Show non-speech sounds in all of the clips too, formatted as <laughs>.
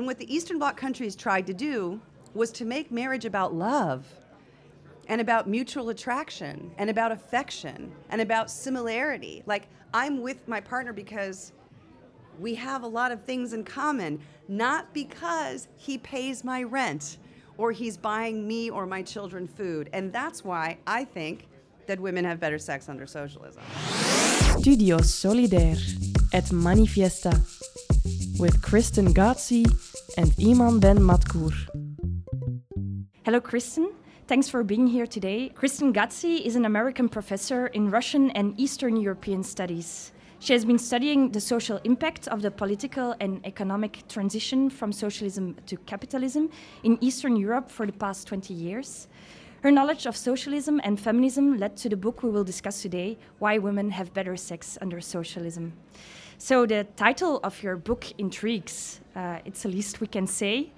And what the Eastern Bloc countries tried to do was to make marriage about love and about mutual attraction and about affection and about similarity. Like, I'm with my partner because we have a lot of things in common, not because he pays my rent or he's buying me or my children food. And that's why I think that women have better sex under socialism. Studio Solidaire at Manifiesta with Kristen Ghodsee and Iman Ben Matkour. Hello, Kristen. Thanks for being here today. Kristen Ghodsee is an American professor in Russian and Eastern European studies. She has been studying the social impact of the political and economic transition from socialism to capitalism in Eastern Europe for the past 20 years. Her knowledge of socialism and feminism led to the book we will discuss today Why Women Have Better Sex Under Socialism. So, the title of your book intrigues, uh, it's the least we can say.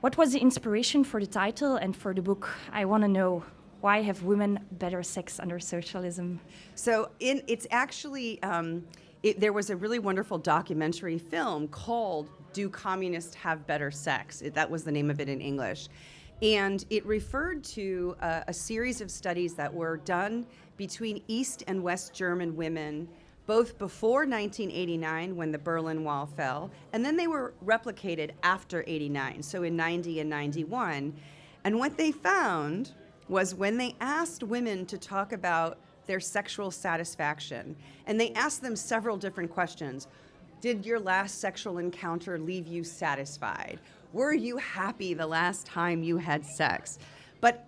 What was the inspiration for the title and for the book? I want to know why have women better sex under socialism? So, in it's actually um, it, there was a really wonderful documentary film called "Do Communists Have Better Sex?" It, that was the name of it in English, and it referred to uh, a series of studies that were done between East and West German women both before 1989 when the Berlin Wall fell, and then they were replicated after 89, so in 90 and 91. And what they found was when they asked women to talk about their sexual satisfaction, and they asked them several different questions. Did your last sexual encounter leave you satisfied? Were you happy the last time you had sex? But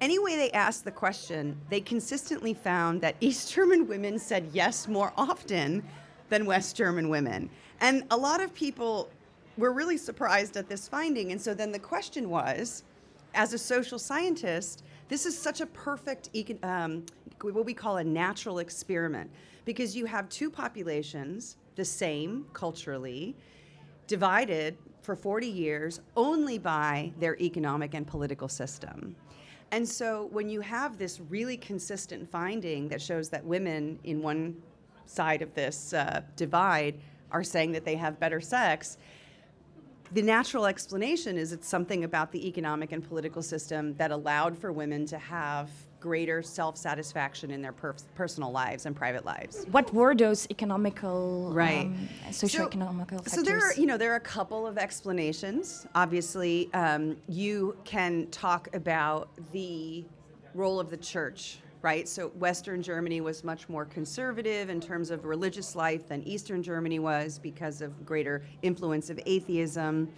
any way they asked the question, they consistently found that <laughs> East German women said yes more often than West German women. And a lot of people were really surprised at this finding. And so then the question was as a social scientist, this is such a perfect, um, what we call a natural experiment, because you have two populations, the same culturally, divided for 40 years only by their economic and political system. And so when you have this really consistent finding that shows that women in one side of this uh, divide are saying that they have better sex, the natural explanation is it's something about the economic and political system that allowed for women to have greater self-satisfaction in their per- personal lives and private lives. What were those economical, right, um, socio-economical so, factors? So there are, you know, there are a couple of explanations. Obviously, um, you can talk about the role of the church. Right, so Western Germany was much more conservative in terms of religious life than Eastern Germany was because of greater influence of atheism.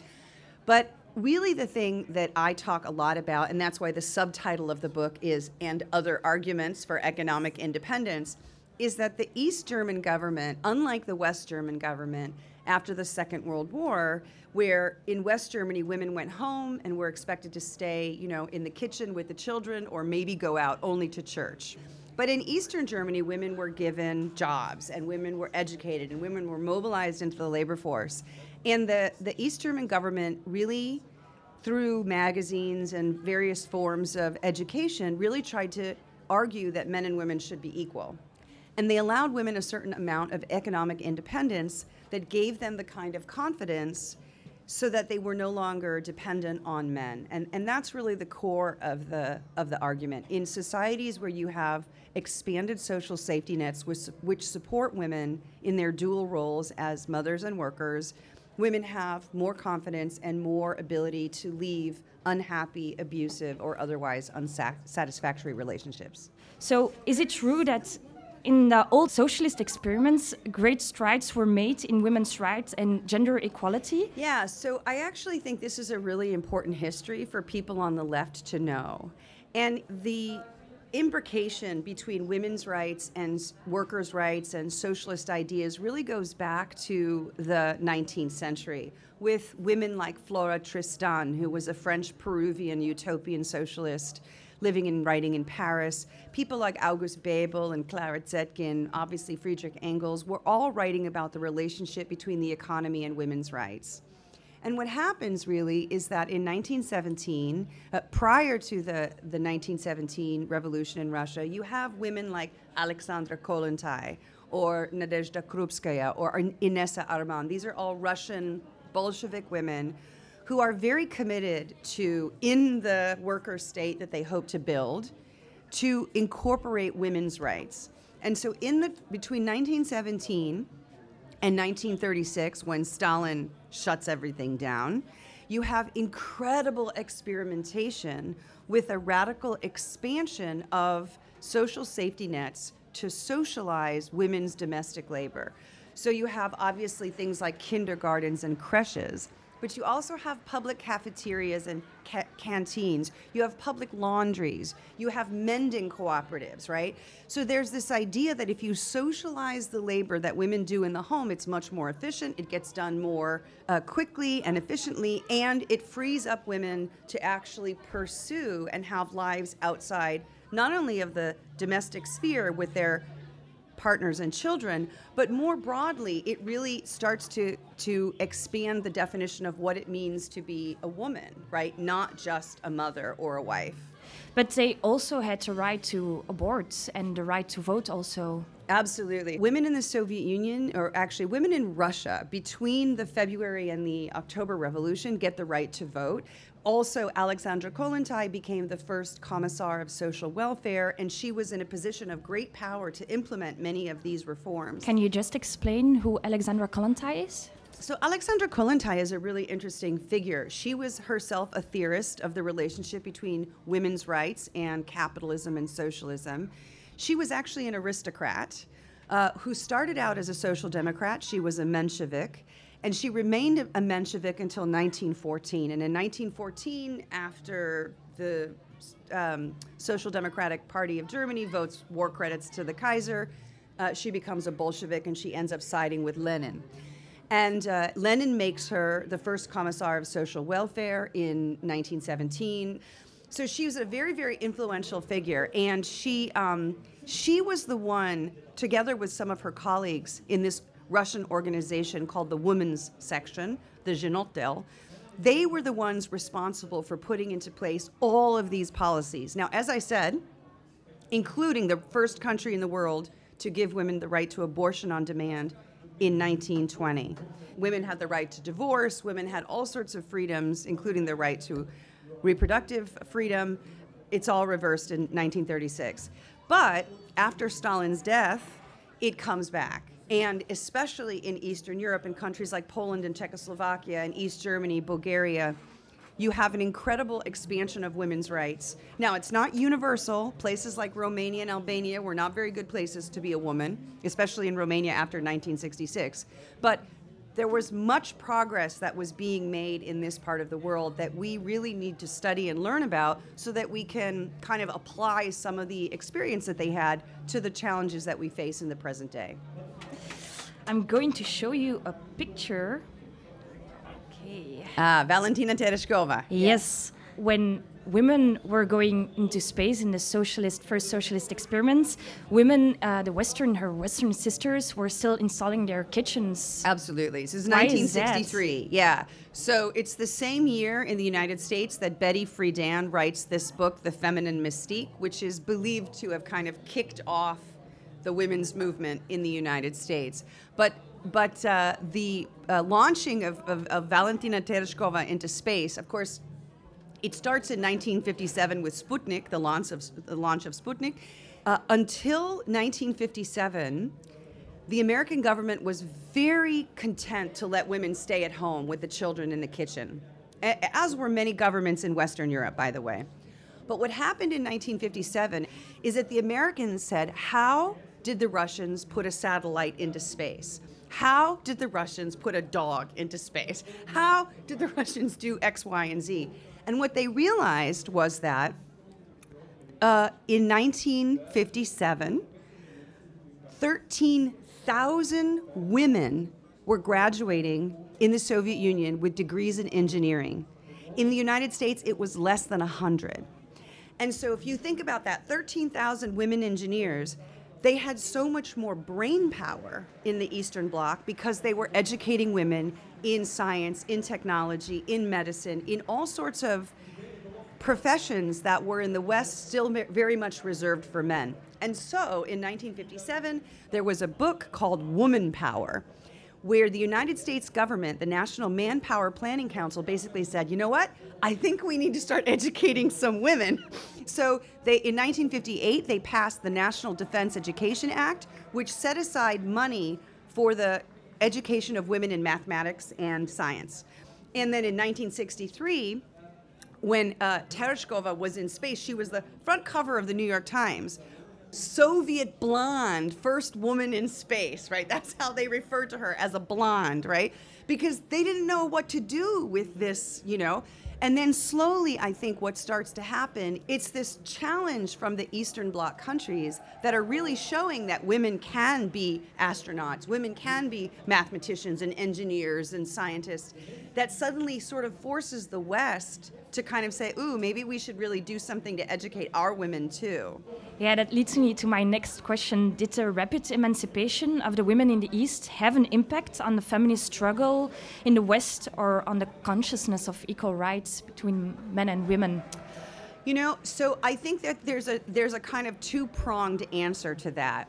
But really the thing that I talk a lot about, and that's why the subtitle of the book is And Other Arguments for Economic Independence, is that the East German government, unlike the West German government after the Second World War, where in West Germany women went home and were expected to stay, you know, in the kitchen with the children or maybe go out only to church. But in Eastern Germany, women were given jobs and women were educated and women were mobilized into the labor force. And the, the East German government really, through magazines and various forms of education, really tried to argue that men and women should be equal. And they allowed women a certain amount of economic independence that gave them the kind of confidence so that they were no longer dependent on men. And, and that's really the core of the, of the argument. In societies where you have expanded social safety nets which, which support women in their dual roles as mothers and workers, women have more confidence and more ability to leave unhappy, abusive, or otherwise unsatisfactory relationships. So, is it true that in the old socialist experiments, great strides were made in women's rights and gender equality? Yeah, so I actually think this is a really important history for people on the left to know. And the imbrication between women's rights and workers' rights and socialist ideas really goes back to the 19th century with women like Flora Tristan, who was a French Peruvian utopian socialist living and writing in Paris. People like August Bebel and Clara Zetkin, obviously Friedrich Engels, were all writing about the relationship between the economy and women's rights. And what happens really is that in 1917, uh, prior to the, the 1917 revolution in Russia, you have women like Alexandra Kollontai or Nadezhda Krupskaya or Inessa Armand. These are all Russian Bolshevik women who are very committed to, in the worker state that they hope to build, to incorporate women's rights. And so, in the between 1917 and 1936, when Stalin shuts everything down, you have incredible experimentation with a radical expansion of social safety nets to socialize women's domestic labor. So you have obviously things like kindergartens and creches, but you also have public cafeterias and ca- canteens. You have public laundries. You have mending cooperatives, right? So there's this idea that if you socialize the labor that women do in the home, it's much more efficient. It gets done more uh, quickly and efficiently, and it frees up women to actually pursue and have lives outside not only of the domestic sphere with their partners and children, but more broadly, it really starts to to expand the definition of what it means to be a woman, right? Not just a mother or a wife. But they also had the right to abort and the right to vote also. Absolutely. Women in the Soviet Union, or actually women in Russia, between the February and the October Revolution, get the right to vote. Also, Alexandra Kollontai became the first commissar of social welfare, and she was in a position of great power to implement many of these reforms. Can you just explain who Alexandra Kollontai is? So, Alexandra Kollontai is a really interesting figure. She was herself a theorist of the relationship between women's rights and capitalism and socialism. She was actually an aristocrat uh, who started out as a social democrat. She was a Menshevik and she remained a Menshevik until 1914. And in 1914, after the um, Social Democratic Party of Germany votes war credits to the Kaiser, uh, she becomes a Bolshevik and she ends up siding with Lenin. And uh, Lenin makes her the first commissar of social welfare in 1917. So she was a very, very influential figure, and she um, she was the one, together with some of her colleagues in this Russian organization called the Women's Section, the Zhenotdel, they were the ones responsible for putting into place all of these policies. Now, as I said, including the first country in the world to give women the right to abortion on demand in 1920. Women had the right to divorce, women had all sorts of freedoms, including the right to reproductive freedom. It's all reversed in 1936. But after Stalin's death, it comes back and especially in Eastern Europe, in countries like Poland and Czechoslovakia and East Germany, Bulgaria, you have an incredible expansion of women's rights. Now, it's not universal. Places like Romania and Albania were not very good places to be a woman, especially in Romania after 1966. But there was much progress that was being made in this part of the world that we really need to study and learn about so that we can kind of apply some of the experience that they had to the challenges that we face in the present day. I'm going to show you a picture. Okay. Ah, Valentina Tereshkova. Yes. When women were going into space in the socialist first socialist experiments, women, uh, the Western, her Western sisters, were still installing their kitchens. Absolutely. This is Why 1963. Is yeah. So it's the same year in the United States that Betty Friedan writes this book, The Feminine Mystique, which is believed to have kind of kicked off the women's movement in the United States. But but uh, the uh, launching of, of, of, Valentina Tereshkova into space, of course, it starts in 1957 with Sputnik, the launch of, the launch of Sputnik. Uh, until 1957, the American government was very content to let women stay at home with the children in the kitchen, as were many governments in Western Europe, by the way. But what happened in 1957 is that the Americans said, How did the Russians put a satellite into space? How did the Russians put a dog into space? How did the <laughs> Russians do X, Y, and Z? And what they realized was that uh, in 1957, 13,000 women were graduating in the Soviet Union with degrees in engineering. In the United States, it was less than 100. And so, if you think about that, 13,000 women engineers, they had so much more brain power in the Eastern Bloc because they were educating women in science, in technology, in medicine, in all sorts of professions that were in the West still very much reserved for men. And so in 1957, there was a book called Woman Power, where the United States government, the National Manpower Planning Council, basically said, you know what? I think we need to start <laughs> educating some women. So they, in 1958, they passed the National Defense Education Act, which set aside money for the education of women in mathematics and science. And then in 1963, when uh, Tereshkova was in space, she was the front cover of the New York Times. Soviet blonde, first woman in space, right? <laughs> That's how they referred to her as a blonde, right? Because they didn't know what to do with this, you know. And then slowly, I think what starts to happen, it's this challenge from the Eastern Bloc countries that are really showing that women can be astronauts, women can be mathematicians and engineers and scientists, that suddenly sort of forces the West to kind of say, ooh, maybe we should really do something to educate our women too. Yeah, that leads me to my next question. Did the rapid emancipation of the women in the East have an impact on the feminist struggle in the West or on the consciousness of equal rights between men and women? You know, so I think that there's a there's a kind of two-pronged answer to that.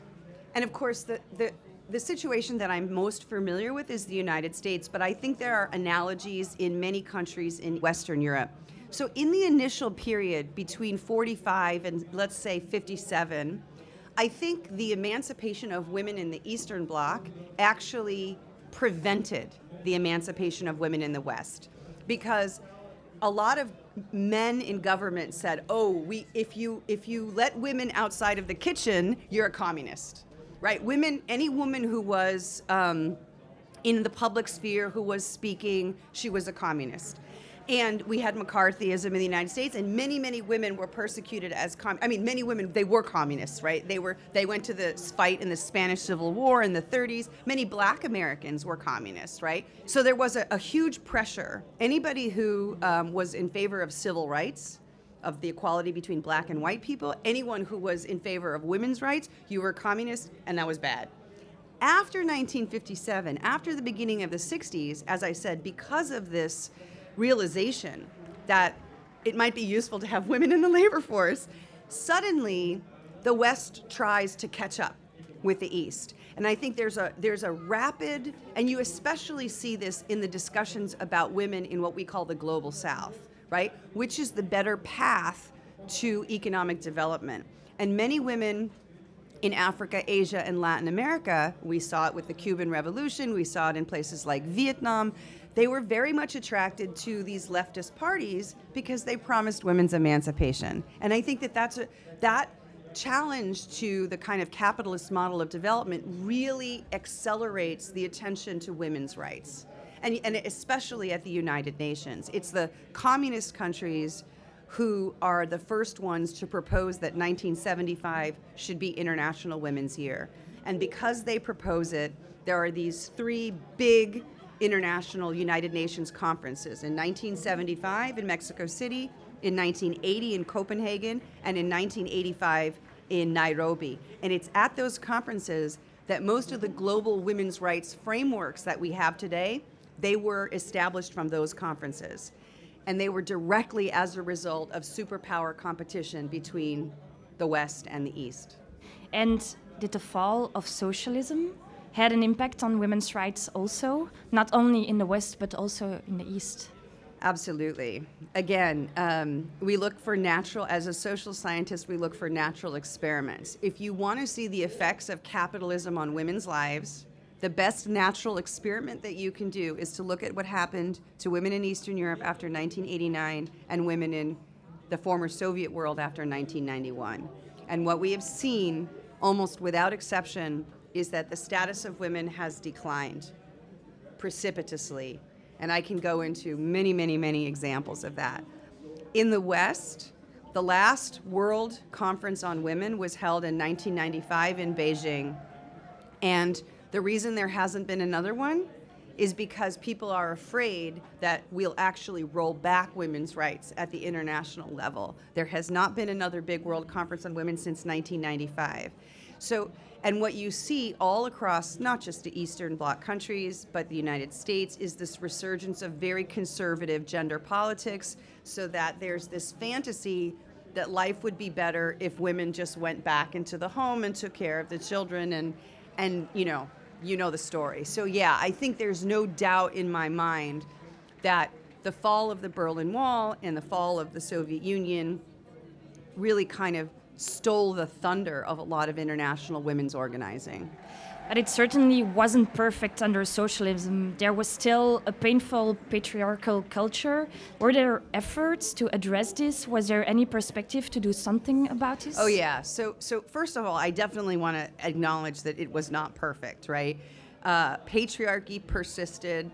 And of course the, the the situation that I'm most familiar with is the United States, but I think there are analogies in many countries in Western Europe. So, in the initial period between 45 and let's say 57, I think the emancipation of women in the Eastern Bloc actually prevented the emancipation of women in the West because a lot of men in government said, "Oh, we if you if you let women outside of the kitchen, you're a communist." Right? Women, any woman who was um, in the public sphere who was speaking, she was a communist and we had McCarthyism in the United States, and many, many women were persecuted as com- I mean, many women they were communists, right? They were they went to the fight in the Spanish Civil War in the 30s. Many Black Americans were communists, right? So there was a, a huge pressure. Anybody who um, was in favor of civil rights, of the equality between black and white people, anyone who was in favor of women's rights, you were communist, and that was bad. After 1957, after the beginning of the 60s, as I said, because of this realization that it might be useful to have women in the labor force, suddenly the West tries to catch up with the East. And I think there's a there's a rapid and you especially see this in the discussions about women in what we call the global south, right? Which is the better path to economic development. And many women in Africa, Asia, and Latin America, we saw it with the Cuban Revolution, we saw it in places like Vietnam, they were very much attracted to these leftist parties because they promised women's emancipation. And I think that that's a, that challenge to the kind of capitalist model of development really accelerates the attention to women's rights. And, and especially at the United Nations. It's the communist countries who are the first ones to propose that 1975 should be International Women's Year. And because they propose it, there are these three big international United Nations conferences in 1975 in Mexico City, in 1980 in Copenhagen, and in 1985 in Nairobi. And it's at those conferences that most of the global women's rights frameworks that we have today, they were established from those conferences. And they were directly as a result of superpower competition between the West and the East. And did the fall of socialism had an impact on women's rights also, not only in the West but also in the East. Absolutely. Again, um, we look for natural, as a social scientist, we look for natural experiments. If you want to see the effects of capitalism on women's lives, the best natural experiment that you can do is to look at what happened to women in Eastern Europe after 1989 and women in the former Soviet world after 1991. And what we have seen, almost without exception, is that the status of women has declined precipitously. And I can go into many, many, many examples of that. In the West, the last World Conference on Women was held in 1995 in Beijing. And the reason there hasn't been another one is because people are afraid that we'll actually roll back women's rights at the international level. There has not been another big World Conference on Women since 1995. So and what you see all across not just the Eastern Bloc countries, but the United States, is this resurgence of very conservative gender politics, so that there's this fantasy that life would be better if women just went back into the home and took care of the children and and you know you know the story. So, yeah, I think there's no doubt in my mind that the fall of the Berlin Wall and the fall of the Soviet Union really kind of stole the thunder of a lot of international women's organizing. But it certainly wasn't perfect under socialism. There was still a painful patriarchal culture. Were there efforts to address this? Was there any perspective to do something about this? Oh yeah. So so first of all, I definitely want to acknowledge that it was not perfect, right? Uh, patriarchy persisted,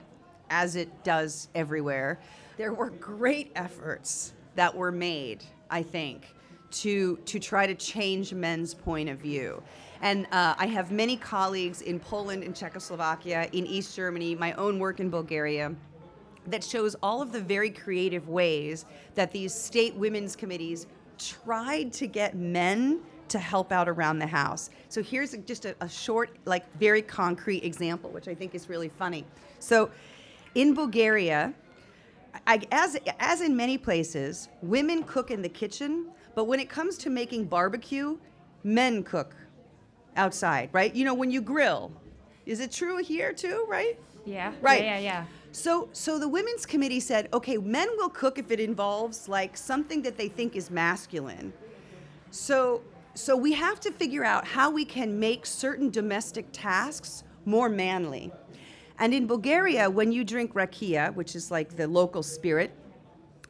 as it does everywhere. There were great efforts that were made, I think, to to try to change men's point of view. And uh, I have many colleagues in Poland, in Czechoslovakia, in East Germany, my own work in Bulgaria, that shows all of the very creative ways that these state women's committees tried to get men to help out around the house. So here's just a, a short, like very concrete example, which I think is really funny. So in Bulgaria, I, as, as in many places, women cook in the kitchen, but when it comes to making barbecue, men cook outside, right? You know, when you grill. Is it true here too, right? Yeah. Right. Yeah, yeah, yeah. So so the women's committee said, "Okay, men will cook if it involves like something that they think is masculine." So so we have to figure out how we can make certain domestic tasks more manly. And in Bulgaria, when you drink rakia, which is like the local spirit,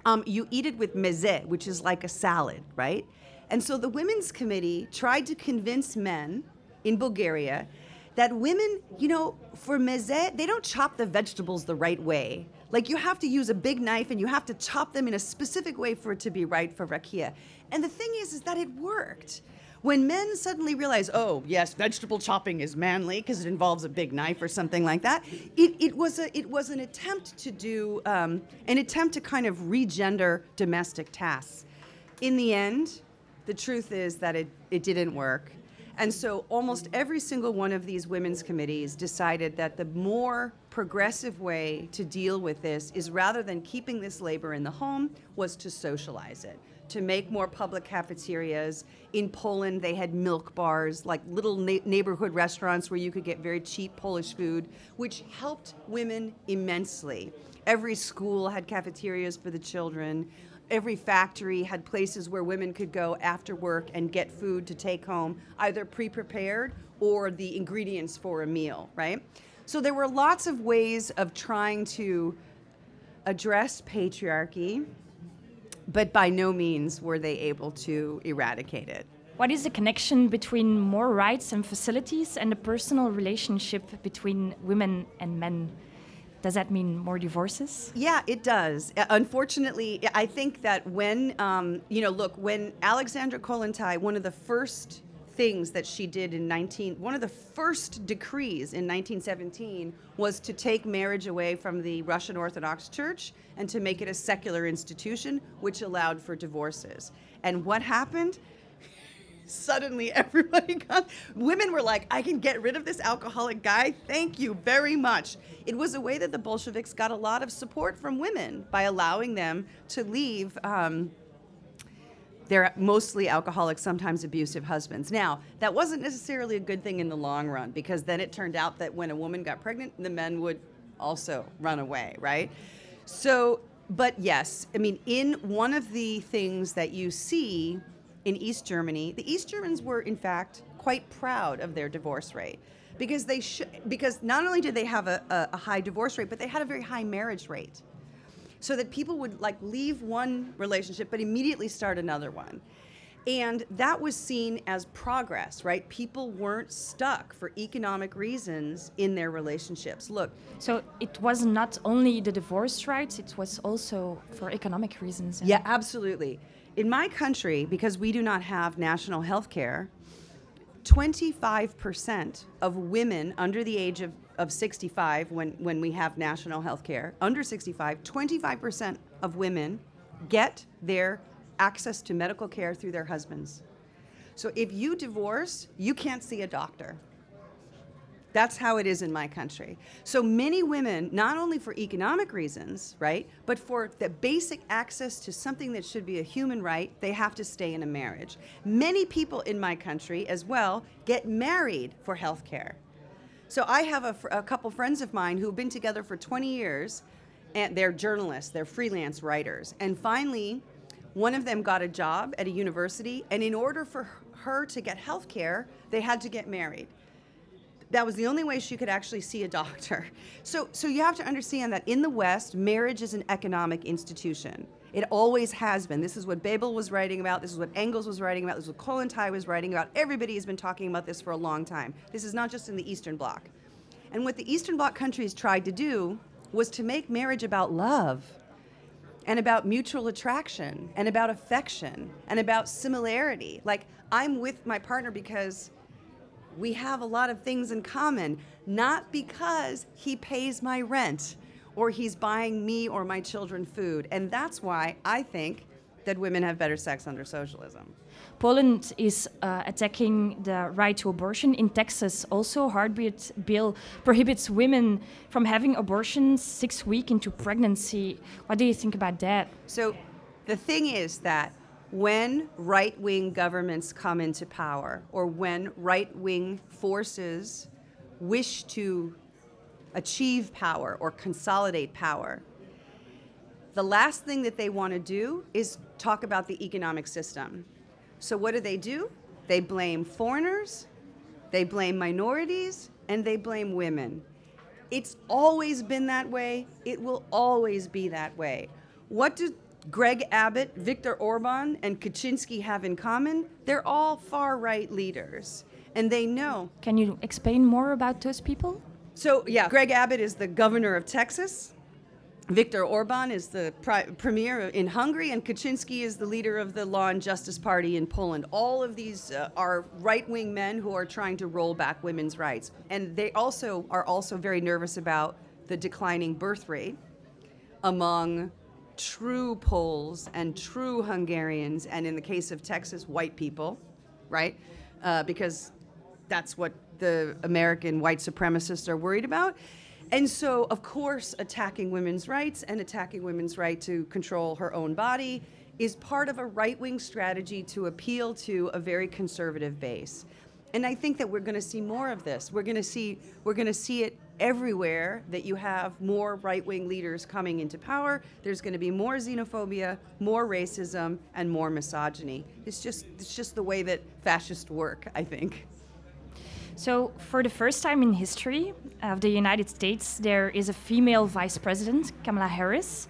um, you eat it with meze, which is like a salad, right? And so the Women's Committee tried to convince men in Bulgaria that women, you know, for meze, they don't chop the vegetables the right way. Like you have to use a big knife and you have to chop them in a specific way for it to be right for rakia. And the thing is, is that it worked. When men suddenly realize, oh yes, vegetable chopping is manly because it involves a big knife or something like that, it, it was a it was an attempt to do um, an attempt to kind of regender domestic tasks. In the end, the truth is that it, it didn't work. And so almost every single one of these women's committees decided that the more progressive way to deal with this is rather than keeping this labor in the home was to socialize it to make more public cafeterias. In poland they had milk bars like little na- neighborhood restaurants where you could get very cheap polish food which helped women immensely. Every school had cafeterias for the children. Every factory had places where women could go after work and get food to take home, either pre prepared or the ingredients for a meal, right? So there were lots of ways of trying to address patriarchy, but by no means were they able to eradicate it. What is the connection between more rights and facilities and the personal relationship between women and men? Does that mean more divorces? Yeah, it does. Uh, unfortunately, I think that when, um, you know, look, when Alexandra Kollontai, one of the first things that she did in 19, one of the first decrees in 1917 was to take marriage away from the Russian Orthodox Church and to make it a secular institution, which allowed for divorces. And what happened? <laughs> suddenly everybody <laughs> got women were like i can get rid of this alcoholic guy thank you very much it was a way that the bolsheviks got a lot of support from women by allowing them to leave um, their mostly alcoholic sometimes abusive husbands. Now that wasn't necessarily a good thing in the long run because then it turned out that when a woman got pregnant the men would also run away right? So but yes i mean in one of the things that you see in East Germany, the East Germans were in fact quite proud of their divorce rate. Because they sh- because not only did they have a, a, a high divorce rate, but they had a very high marriage rate. So that people would like leave one relationship but immediately start another one. And that was seen as progress, right? People weren't stuck for economic reasons in their relationships. Look. So it was not only the divorce rights, it was also for economic reasons. Yeah, absolutely. In my country, because we do not have national health care, 25% of women under the age of, of 65, when, when we have national health care, under 65, 25% of women get their access to medical care through their husbands. So if you divorce, you can't see a doctor. That's how it is in my country. So many women, not only for economic reasons, right, but for the basic access to something that should be a human right, they have to stay in a marriage. Many people in my country as well get married for health care. So I have a, a couple friends of mine who've been together for 20 years, and they're journalists, they're freelance writers. And finally, one of them got a job at a university, and in order for her to get health care, they had to get married. That was the only way she could actually see a doctor. <laughs> So, so you have to understand that in the West, marriage is an economic institution. It always has been. This is what Bebel was writing about. This is what Engels was writing about. This is what Kollontai was writing about. Everybody has been talking about this for a long time. This is not just in the Eastern Bloc. And what the Eastern Bloc countries tried to do was to make marriage about love and about mutual attraction and about affection and about similarity. Like, I'm with my partner because we have a lot of things in common, not because he pays my rent or he's buying me or my children food. And that's why I think that women have better sex under socialism. Poland is uh, attacking the right to abortion. In Texas, also, heartbeat bill prohibits women from having abortions six weeks into pregnancy. What do you think about that? So, the thing is that when right wing governments come into power, or when right wing forces wish to achieve power or consolidate power, the last thing that they want to do is talk about the economic system. So, what do they do? They blame foreigners, they blame minorities, and they blame women. It's always been that way, it will always be that way. What do Greg Abbott, Viktor Orban, and Kaczynski have in common? They're all far right leaders, and they know. Can you explain more about those people? So, yeah, Greg Abbott is the governor of Texas. Viktor Orban is the pri- premier in Hungary, and Kaczynski is the leader of the Law and Justice Party in Poland. All of these uh, are right-wing men who are trying to roll back women's rights, and they also are also very nervous about the declining birth rate among true Poles and true Hungarians, and in the case of Texas, white people, right? Uh, because that's what the American white supremacists are worried about. And so, of course, attacking women's rights and attacking women's right to control her own body is part of a right wing strategy to appeal to a very conservative base. And I think that we're going to see more of this. We're going to see we're going to see it everywhere that you have more right-wing leaders coming into power. There's going to be more xenophobia, more racism, and more misogyny. It's just it's just the way that fascists work, I think. So, for the first time in history of the United States, there is a female vice president, Kamala Harris.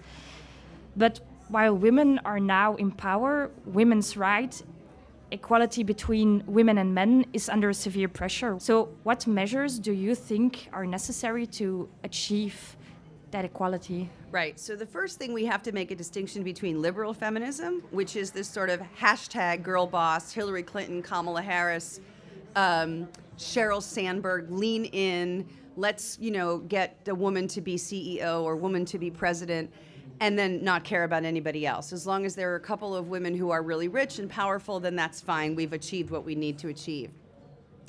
But while women are now in power, women's rights equality between women and men is under severe pressure. So, what measures do you think are necessary to achieve that equality? Right. So, the first thing we have to make a distinction between liberal feminism, which is this sort of hashtag girl boss, Hillary Clinton, Kamala Harris, um, Sheryl Sandberg, lean in, let's, you know, get a woman to be CEO or woman to be president and then not care about anybody else. As long as there are a couple of women who are really rich and powerful, then that's fine. We've achieved what we need to achieve.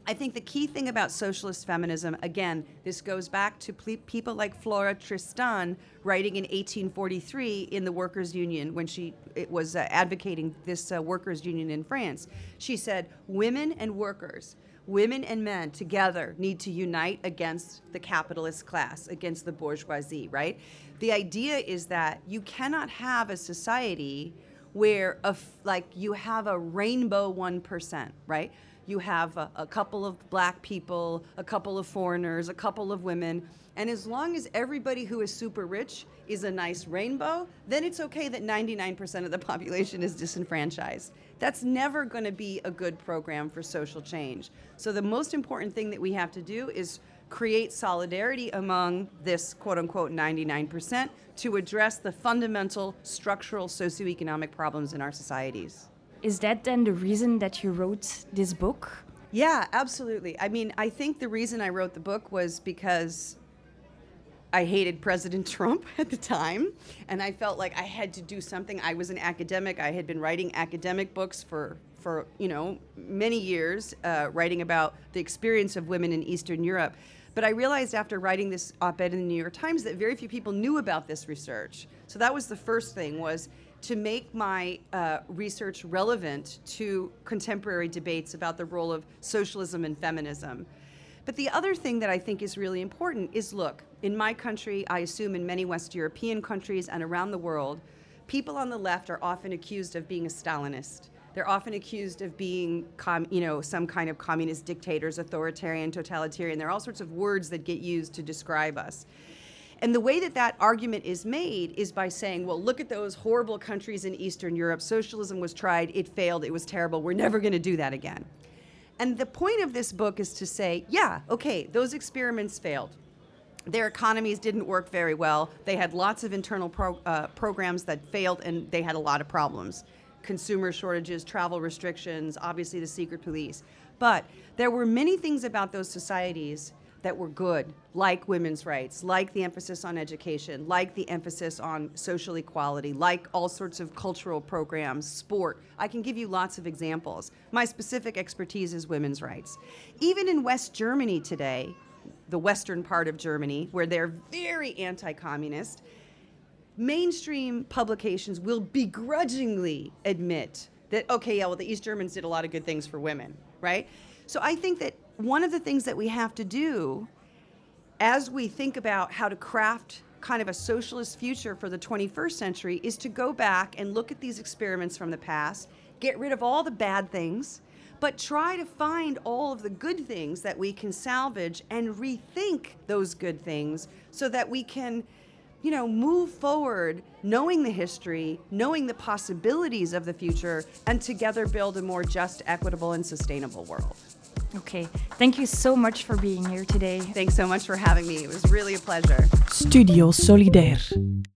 I think the key thing about socialist feminism, again, this goes back to people like Flora Tristan writing in 1843 in the Workers' Union when she was uh, advocating this uh, workers' union in France. She said, "Women and workers women and men together need to unite against the capitalist class, against the bourgeoisie, right? The idea is that you cannot have a society where a f- like you have a rainbow 1%, right? You have a, a couple of black people, a couple of foreigners, a couple of women, and as long as everybody who is super rich is a nice rainbow, then it's okay that 99% of the <laughs> population is disenfranchised. That's never going to be a good program for social change. So, the most important thing that we have to do is create solidarity among this quote unquote 99% to address the fundamental structural socioeconomic problems in our societies. Is that then the reason that you wrote this book? Yeah, absolutely. I mean, I think the reason I wrote the book was because I hated President Trump <laughs> at the time, and I felt like I had to do something. I was an academic. I had been writing academic books for for you know many years, uh, writing about the experience of women in Eastern Europe. But I realized after writing this op-ed in the New York Times that very few people knew about this research. So that was the first thing was to make my uh, research relevant to contemporary debates about the role of socialism and feminism But the other thing that I think is really important is look, in my country, I assume in many West European countries and around the world, people on the left are often accused of being a Stalinist. They're often accused of being, com, you know, some kind of communist dictators, authoritarian, totalitarian. There are all sorts of words that get used to describe us. And the way that that argument is made is by saying, well, look at those horrible countries in Eastern Europe. Socialism was tried, it failed, it was terrible. We're never going to do that again. And the point of this book is to say, yeah, okay, those experiments failed. Their economies didn't work very well. They had lots of internal pro- uh, programs that failed, and they had a lot of problems consumer shortages, travel restrictions, obviously the secret police. But there were many things about those societies that were good, like women's rights, like the emphasis on education, like the emphasis on social equality, like all sorts of cultural programs, sport. I can give you lots of examples. My specific expertise is women's rights. Even in West Germany today, the western part of Germany, where they're very anti communist, mainstream publications will begrudgingly admit that, okay, yeah, well, the East Germans did a lot of good things for women, right? So I think that one of the things that we have to do as we think about how to craft kind of a socialist future for the 21st century is to go back and look at these experiments from the past, get rid of all the bad things, but try to find all of the good things that we can salvage and rethink those good things so that we can you know move forward knowing the history knowing the possibilities of the future and together build a more just equitable and sustainable world Okay, thank you so much for being here today. Thanks so much for having me. It was really a pleasure. Studio Solidaire.